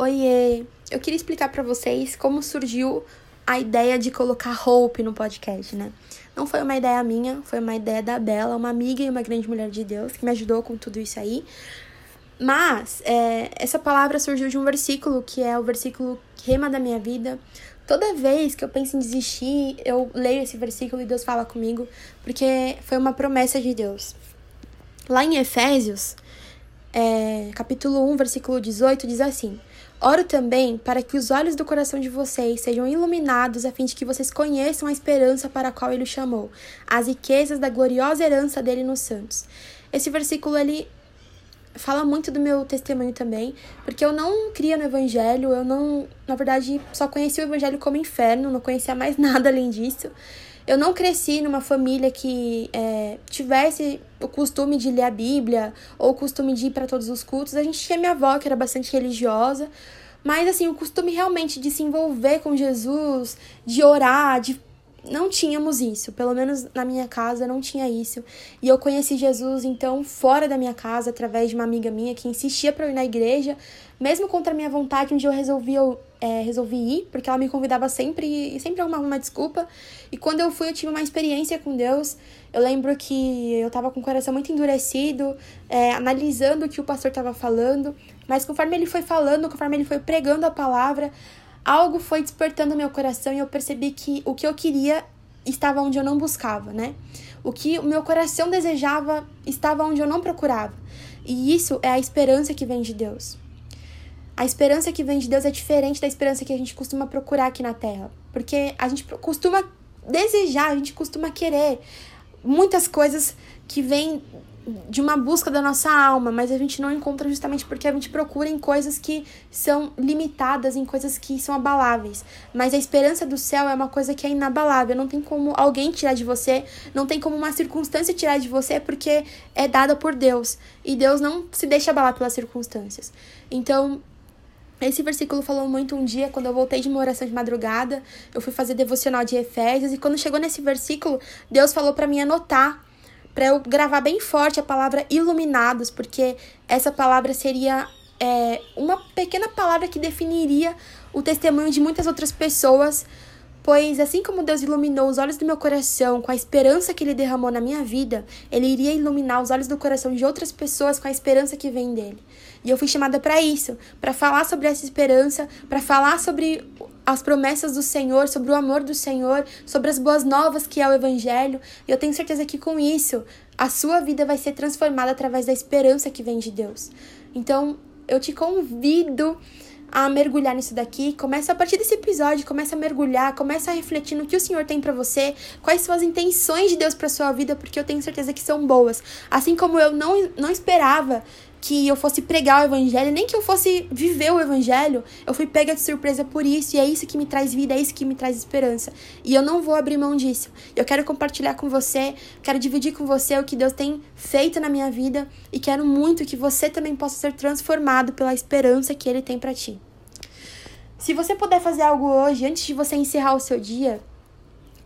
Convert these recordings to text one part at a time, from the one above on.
Oiê! Eu queria explicar para vocês como surgiu a ideia de colocar Hope no podcast, né? Não foi uma ideia minha, foi uma ideia da Bela, uma amiga e uma grande mulher de Deus, que me ajudou com tudo isso aí. Mas é, essa palavra surgiu de um versículo que é o versículo rema da minha vida. Toda vez que eu penso em desistir, eu leio esse versículo e Deus fala comigo, porque foi uma promessa de Deus. Lá em Efésios, é, capítulo 1, versículo 18, diz assim: Oro também para que os olhos do coração de vocês sejam iluminados, a fim de que vocês conheçam a esperança para a qual ele o chamou, as riquezas da gloriosa herança dele nos santos. Esse versículo ele fala muito do meu testemunho também, porque eu não cria no evangelho, eu não, na verdade, só conheci o evangelho como inferno, não conhecia mais nada além disso. Eu não cresci numa família que é, tivesse o costume de ler a Bíblia ou o costume de ir para todos os cultos. A gente tinha minha avó, que era bastante religiosa, mas assim, o costume realmente de se envolver com Jesus, de orar, de não tínhamos isso, pelo menos na minha casa não tinha isso. E eu conheci Jesus então fora da minha casa através de uma amiga minha que insistia para eu ir na igreja, mesmo contra a minha vontade, um dia eu resolvi eu é, resolvi ir, porque ela me convidava sempre e sempre arrumava uma desculpa. E quando eu fui, eu tive uma experiência com Deus. Eu lembro que eu tava com o coração muito endurecido, é, analisando o que o pastor estava falando, mas conforme ele foi falando, conforme ele foi pregando a palavra, algo foi despertando meu coração e eu percebi que o que eu queria estava onde eu não buscava, né? O que o meu coração desejava estava onde eu não procurava. E isso é a esperança que vem de Deus. A esperança que vem de Deus é diferente da esperança que a gente costuma procurar aqui na Terra. Porque a gente costuma desejar, a gente costuma querer muitas coisas que vêm de uma busca da nossa alma, mas a gente não encontra justamente porque a gente procura em coisas que são limitadas, em coisas que são abaláveis. Mas a esperança do céu é uma coisa que é inabalável, não tem como alguém tirar de você, não tem como uma circunstância tirar de você, porque é dada por Deus. E Deus não se deixa abalar pelas circunstâncias. Então, esse versículo falou muito um dia, quando eu voltei de uma oração de madrugada, eu fui fazer devocional de Efésios, e quando chegou nesse versículo, Deus falou para mim anotar para eu gravar bem forte a palavra iluminados, porque essa palavra seria é, uma pequena palavra que definiria o testemunho de muitas outras pessoas, pois assim como Deus iluminou os olhos do meu coração com a esperança que Ele derramou na minha vida, Ele iria iluminar os olhos do coração de outras pessoas com a esperança que vem dele. E eu fui chamada para isso, para falar sobre essa esperança, para falar sobre as promessas do Senhor, sobre o amor do Senhor, sobre as boas novas que é o Evangelho. E eu tenho certeza que com isso a sua vida vai ser transformada através da esperança que vem de Deus. Então eu te convido a mergulhar nisso daqui. Começa a partir desse episódio, começa a mergulhar, começa a refletir no que o Senhor tem para você, quais são as intenções de Deus para sua vida, porque eu tenho certeza que são boas. Assim como eu não, não esperava que eu fosse pregar o evangelho, nem que eu fosse viver o evangelho, eu fui pega de surpresa por isso, e é isso que me traz vida, é isso que me traz esperança. E eu não vou abrir mão disso. Eu quero compartilhar com você, quero dividir com você o que Deus tem feito na minha vida e quero muito que você também possa ser transformado pela esperança que ele tem para ti. Se você puder fazer algo hoje antes de você encerrar o seu dia,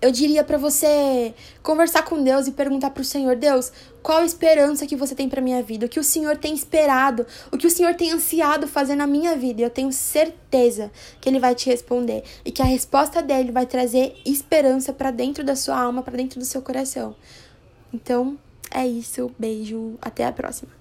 eu diria para você conversar com Deus e perguntar para o Senhor: Deus, qual a esperança que você tem para minha vida? O que o Senhor tem esperado? O que o Senhor tem ansiado fazer na minha vida? E eu tenho certeza que Ele vai te responder e que a resposta dele vai trazer esperança para dentro da sua alma, para dentro do seu coração. Então, é isso. Beijo. Até a próxima.